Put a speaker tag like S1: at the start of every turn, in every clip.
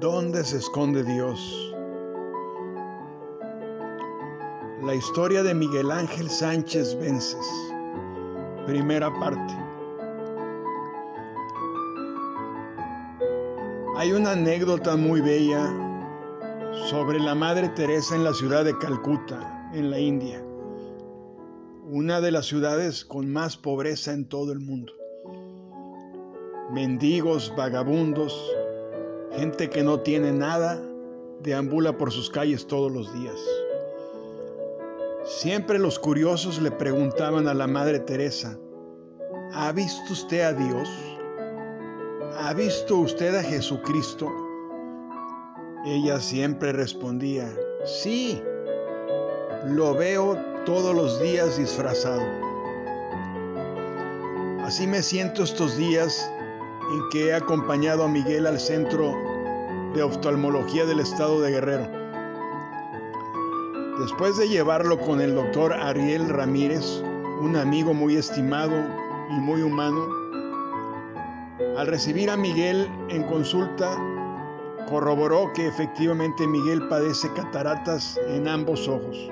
S1: ¿Dónde se esconde Dios? La historia de Miguel Ángel Sánchez Vences. Primera parte. Hay una anécdota muy bella sobre la Madre Teresa en la ciudad de Calcuta, en la India, una de las ciudades con más pobreza en todo el mundo. Mendigos, vagabundos, gente que no tiene nada, deambula por sus calles todos los días. Siempre los curiosos le preguntaban a la Madre Teresa, ¿ha visto usted a Dios? ¿Ha visto usted a Jesucristo? Ella siempre respondía, sí, lo veo todos los días disfrazado. Así me siento estos días en que he acompañado a Miguel al Centro de Oftalmología del Estado de Guerrero. Después de llevarlo con el doctor Ariel Ramírez, un amigo muy estimado y muy humano, al recibir a Miguel en consulta, corroboró que efectivamente Miguel padece cataratas en ambos ojos.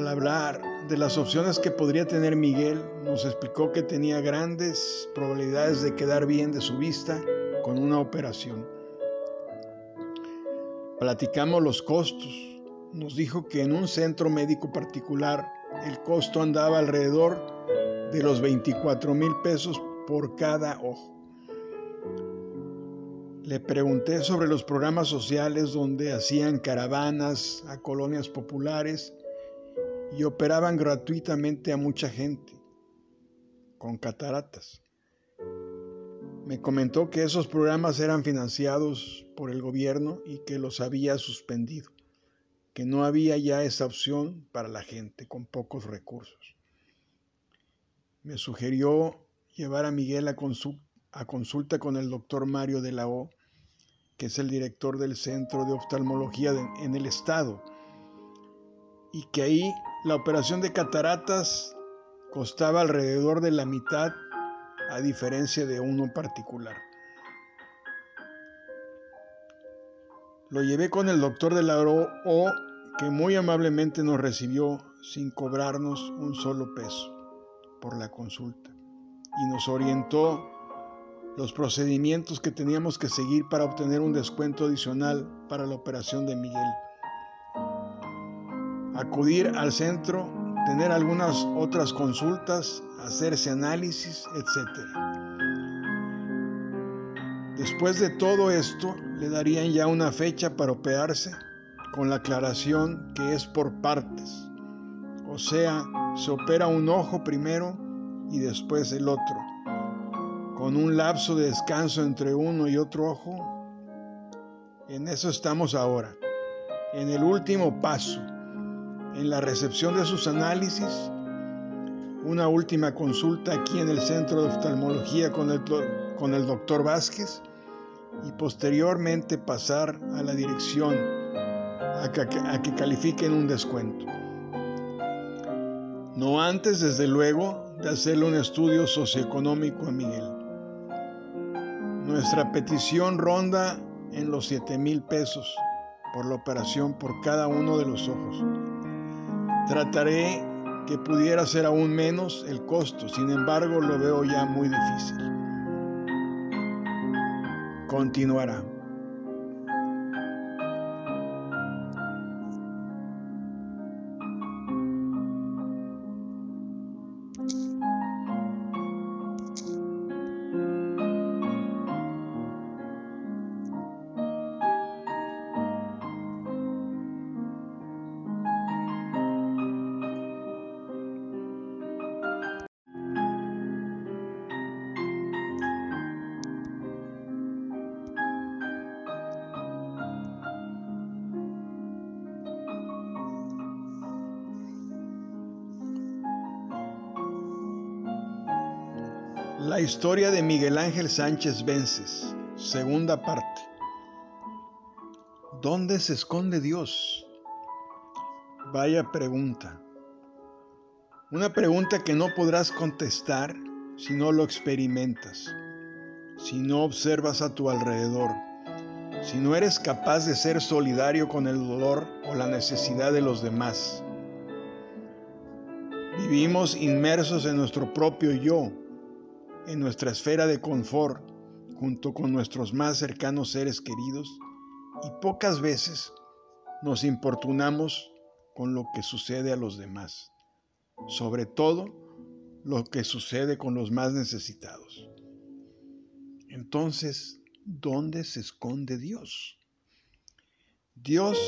S1: Al hablar de las opciones que podría tener Miguel, nos explicó que tenía grandes probabilidades de quedar bien de su vista con una operación. Platicamos los costos. Nos dijo que en un centro médico particular el costo andaba alrededor de los 24 mil pesos por cada ojo. Le pregunté sobre los programas sociales donde hacían caravanas a colonias populares y operaban gratuitamente a mucha gente con cataratas. Me comentó que esos programas eran financiados por el gobierno y que los había suspendido, que no había ya esa opción para la gente con pocos recursos. Me sugirió llevar a Miguel a, consulta con el doctor Mario de la O, que es el director del Centro de Oftalmología en el Estado, y que ahí la operación de cataratas costaba alrededor de la mitad a diferencia de uno particular. Lo llevé con el doctor de la O que muy amablemente nos recibió sin cobrarnos un solo peso por la consulta y nos orientó los procedimientos que teníamos que seguir para obtener un descuento adicional para la operación de Miguel acudir al centro, tener algunas otras consultas, hacerse análisis, etc. Después de todo esto, le darían ya una fecha para operarse con la aclaración que es por partes. O sea, se opera un ojo primero y después el otro. Con un lapso de descanso entre uno y otro ojo. En eso estamos ahora. En el último paso en la recepción de sus análisis, una última consulta aquí en el Centro de Oftalmología con el, con el doctor Vázquez y posteriormente pasar a la dirección a que, a que califiquen un descuento. No antes, desde luego, de hacerle un estudio socioeconómico a Miguel. Nuestra petición ronda en los 7 mil pesos por la operación por cada uno de los ojos. Trataré que pudiera ser aún menos el costo, sin embargo lo veo ya muy difícil. Continuará. La historia de Miguel Ángel Sánchez Vences, segunda parte. ¿Dónde se esconde Dios? Vaya pregunta. Una pregunta que no podrás contestar si no lo experimentas, si no observas a tu alrededor, si no eres capaz de ser solidario con el dolor o la necesidad de los demás. Vivimos inmersos en nuestro propio yo, en nuestra esfera de confort, junto con nuestros más cercanos seres queridos, y pocas veces nos importunamos con lo que sucede a los demás, sobre todo lo que sucede con los más necesitados. Entonces, ¿dónde se esconde Dios? Dios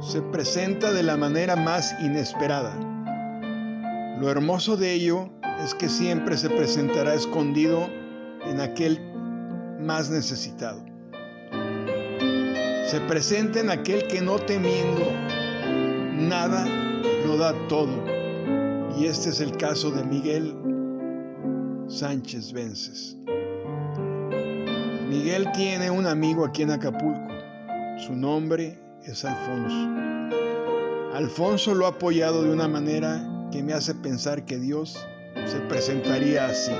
S1: se presenta de la manera más inesperada. Lo hermoso de ello es que siempre se presentará escondido en aquel más necesitado. Se presenta en aquel que no temiendo nada lo da todo. Y este es el caso de Miguel Sánchez Vences. Miguel tiene un amigo aquí en Acapulco. Su nombre es Alfonso. Alfonso lo ha apoyado de una manera que me hace pensar que Dios se presentaría así.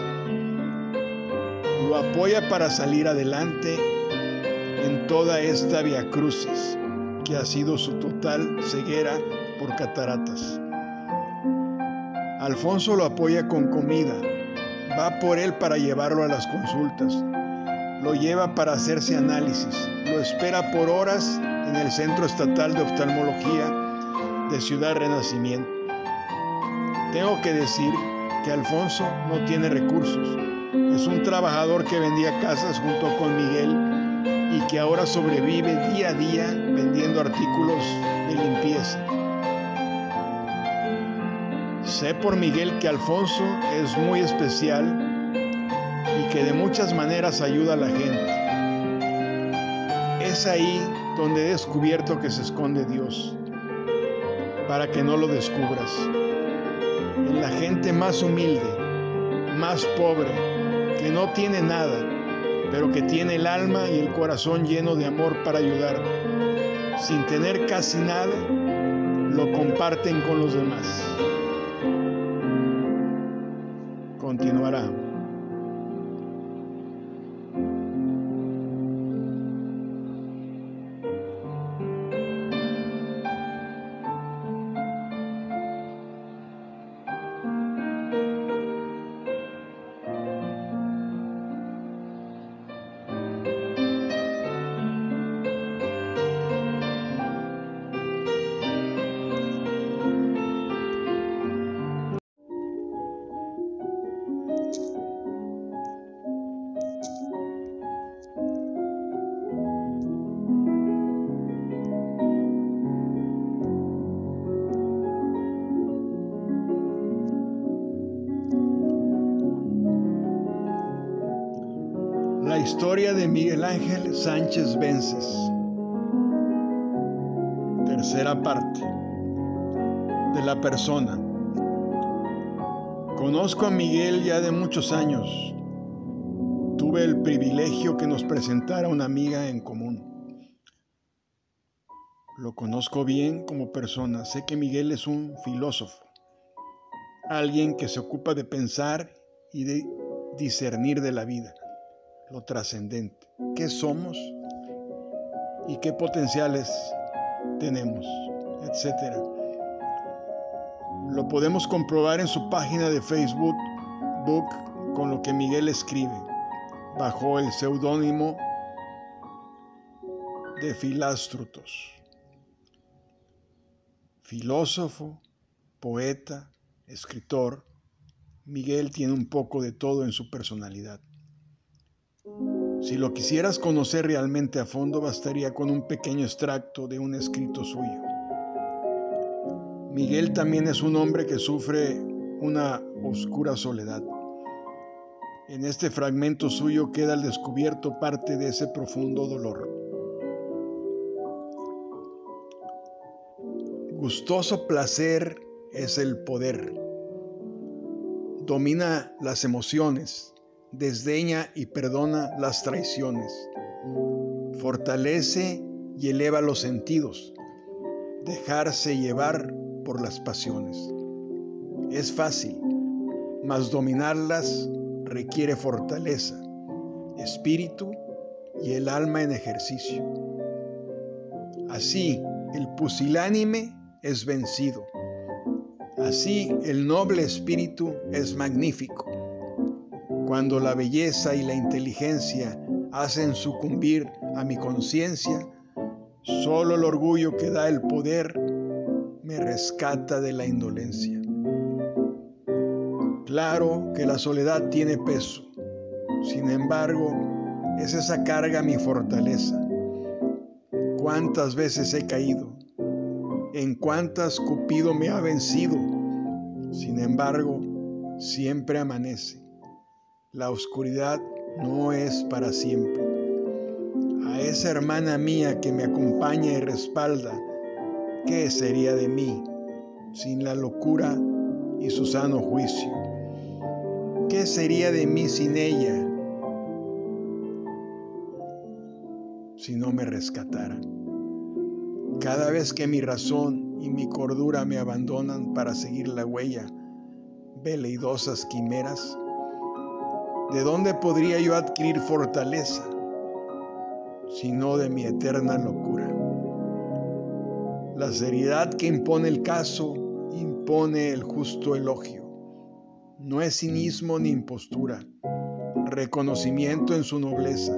S1: Lo apoya para salir adelante en toda esta via crucis que ha sido su total ceguera por cataratas. Alfonso lo apoya con comida, va por él para llevarlo a las consultas, lo lleva para hacerse análisis, lo espera por horas en el Centro Estatal de Oftalmología de Ciudad Renacimiento. Tengo que decir que Alfonso no tiene recursos. Es un trabajador que vendía casas junto con Miguel y que ahora sobrevive día a día vendiendo artículos de limpieza. Sé por Miguel que Alfonso es muy especial y que de muchas maneras ayuda a la gente. Es ahí donde he descubierto que se esconde Dios, para que no lo descubras. En la gente más humilde, más pobre, que no tiene nada, pero que tiene el alma y el corazón lleno de amor para ayudar. Sin tener casi nada, lo comparten con los demás. Continuará. Historia de Miguel Ángel Sánchez Vences. Tercera parte. De la persona. Conozco a Miguel ya de muchos años. Tuve el privilegio que nos presentara una amiga en común. Lo conozco bien como persona. Sé que Miguel es un filósofo. Alguien que se ocupa de pensar y de discernir de la vida lo trascendente, qué somos y qué potenciales tenemos, etcétera. Lo podemos comprobar en su página de Facebook Book con lo que Miguel escribe bajo el seudónimo de Filástrutos. Filósofo, poeta, escritor, Miguel tiene un poco de todo en su personalidad. Si lo quisieras conocer realmente a fondo, bastaría con un pequeño extracto de un escrito suyo. Miguel también es un hombre que sufre una oscura soledad. En este fragmento suyo queda al descubierto parte de ese profundo dolor. Gustoso placer es el poder. Domina las emociones, desdeña y perdona las traiciones, fortalece y eleva los sentidos, dejarse llevar por las pasiones. Es fácil, mas dominarlas requiere fortaleza, espíritu y el alma en ejercicio. Así, el pusilánime es vencido. Así, el noble espíritu es magnífico. Cuando la belleza y la inteligencia hacen sucumbir a mi conciencia, solo el orgullo que da el poder me rescata de la indolencia. Claro que la soledad tiene peso, sin embargo, es esa carga mi fortaleza. ¿Cuántas veces he caído? ¿En cuántas Cupido me ha vencido? Sin embargo, siempre amanece. La oscuridad no es para siempre. A esa hermana mía que me acompaña y respalda, ¿qué sería de mí sin la locura y su sano juicio? ¿Qué sería de mí sin ella si no me rescatara? Cada vez que mi razón y mi cordura me abandonan para seguir la huella, veleidosas quimeras, ¿de dónde podría yo adquirir fortaleza sino de mi eterna locura? La seriedad que impone el caso impone el justo elogio no es cinismo ni impostura, reconocimiento en su nobleza,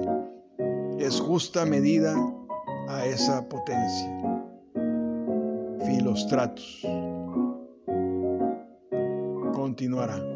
S1: es justa medida a esa potencia. Filostratus. Continuará.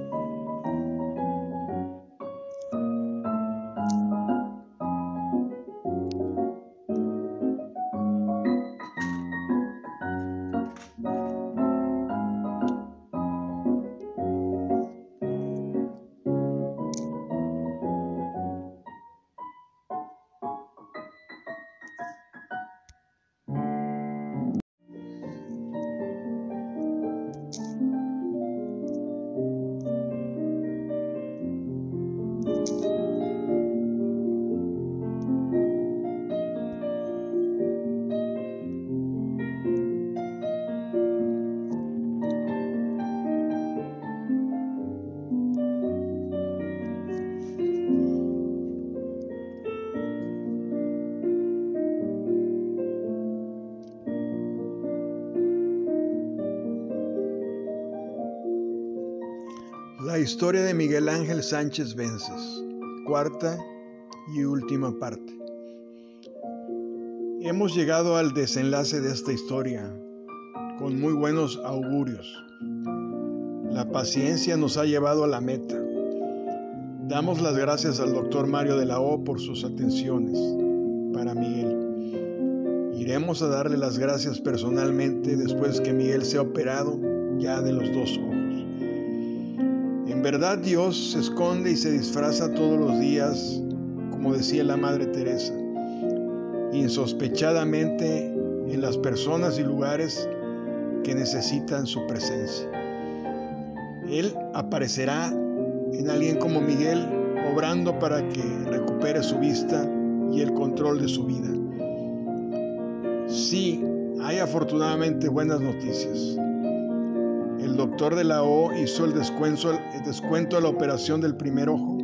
S1: La historia de Miguel Ángel Sánchez Vences, cuarta y última parte. Hemos llegado al desenlace de esta historia con muy buenos augurios. La paciencia nos ha llevado a la meta. Damos las gracias al doctor Mario de la O por sus atenciones para Miguel. Iremos a darle las gracias personalmente después que Miguel sea operado ya de los dos ojos. En verdad Dios se esconde y se disfraza todos los días, como decía la Madre Teresa, insospechadamente en las personas y lugares que necesitan su presencia. Él aparecerá en alguien como Miguel, obrando para que recupere su vista y el control de su vida. Sí, hay afortunadamente buenas noticias doctor de la O hizo el descuento, el de la operación del primer ojo.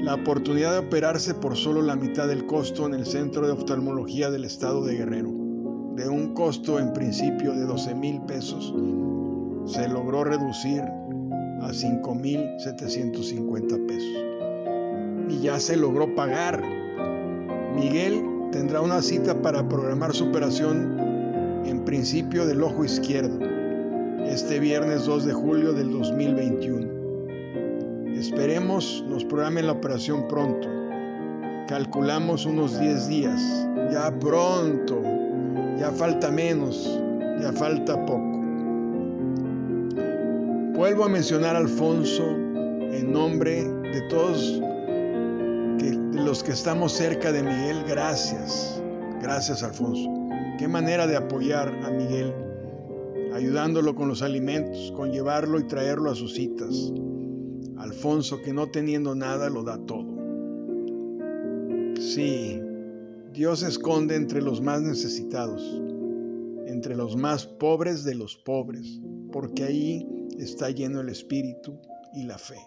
S1: La oportunidad de operarse por solo la mitad del costo en el Centro de Oftalmología del Estado de Guerrero, de un costo en principio de 12 mil pesos, se logró reducir a 5 mil 750 pesos. Y ya se logró pagar. Miguel tendrá una cita para programar su operación en principio del ojo izquierdo, este viernes 2 de julio del 2021. Esperemos nos programen la operación pronto. Calculamos unos 10 días. Ya pronto. Ya falta menos. Ya falta poco. Vuelvo a mencionar a Alfonso en nombre de todos de los que estamos cerca de Miguel. Gracias. Gracias Alfonso. Qué manera de apoyar a Miguel, ayudándolo con los alimentos, con llevarlo y traerlo a sus citas. Alfonso, que no teniendo nada, lo da todo. Sí, Dios se esconde entre los más necesitados, entre los más pobres de los pobres, porque ahí está lleno el espíritu y la fe.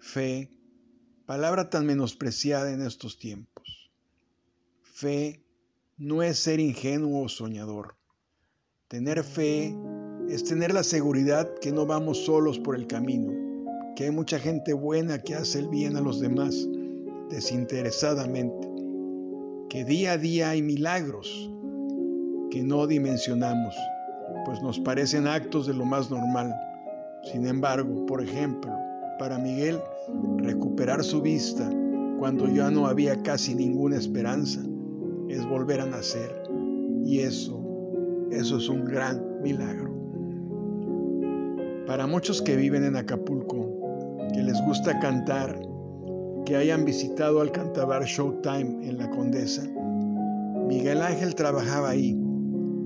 S1: Fe, palabra tan menospreciada en estos tiempos. Fe no es ser ingenuo o soñador. Tener fe es tener la seguridad que no vamos solos por el camino, que hay mucha gente buena que hace el bien a los demás desinteresadamente, que día a día hay milagros que no dimensionamos, pues nos parecen actos de lo más normal. Sin embargo, por ejemplo, para Miguel, recuperar su vista cuando ya no había casi ninguna esperanza es volver a nacer. Y eso, eso es un gran milagro. Para muchos que viven en Acapulco, que les gusta cantar, que hayan visitado al cantabar Showtime en la Condesa, Miguel Ángel trabajaba ahí.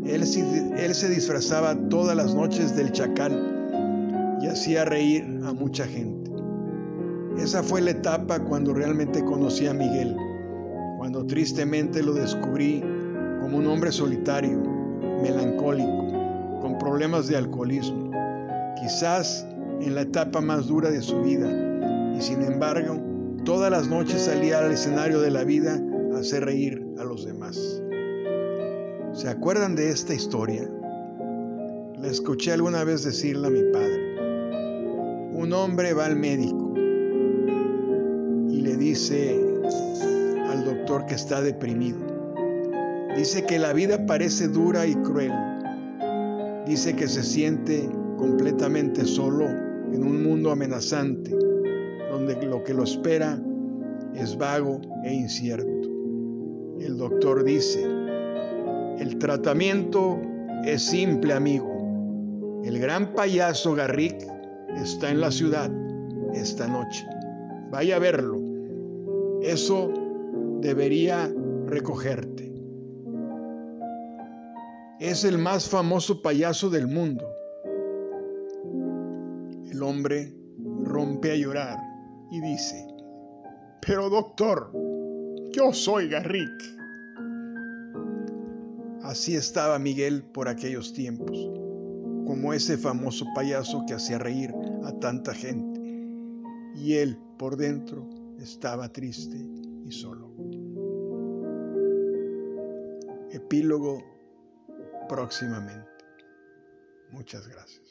S1: Él, él se disfrazaba todas las noches del chacal y hacía reír a mucha gente. Esa fue la etapa cuando realmente conocí a Miguel, cuando tristemente lo descubrí como un hombre solitario, melancólico, con problemas de alcoholismo, quizás en la etapa más dura de su vida, y sin embargo, todas las noches salía al escenario de la vida a hacer reír a los demás. ¿Se acuerdan de esta historia? La escuché alguna vez decirla a mi padre. Un hombre va al médico y le dice que está deprimido. Dice que la vida parece dura y cruel. Dice que se siente completamente solo en un mundo amenazante, donde lo que lo espera es vago e incierto. El doctor dice, el tratamiento es simple, amigo. El gran payaso Garrick está en la ciudad esta noche. Vaya a verlo. Eso debería recogerte. Es el más famoso payaso del mundo. El hombre rompe a llorar y dice, pero doctor, yo soy Garrick. Así estaba Miguel por aquellos tiempos, como ese famoso payaso que hacía reír a tanta gente. Y él por dentro estaba triste solo. Epílogo próximamente. Muchas gracias.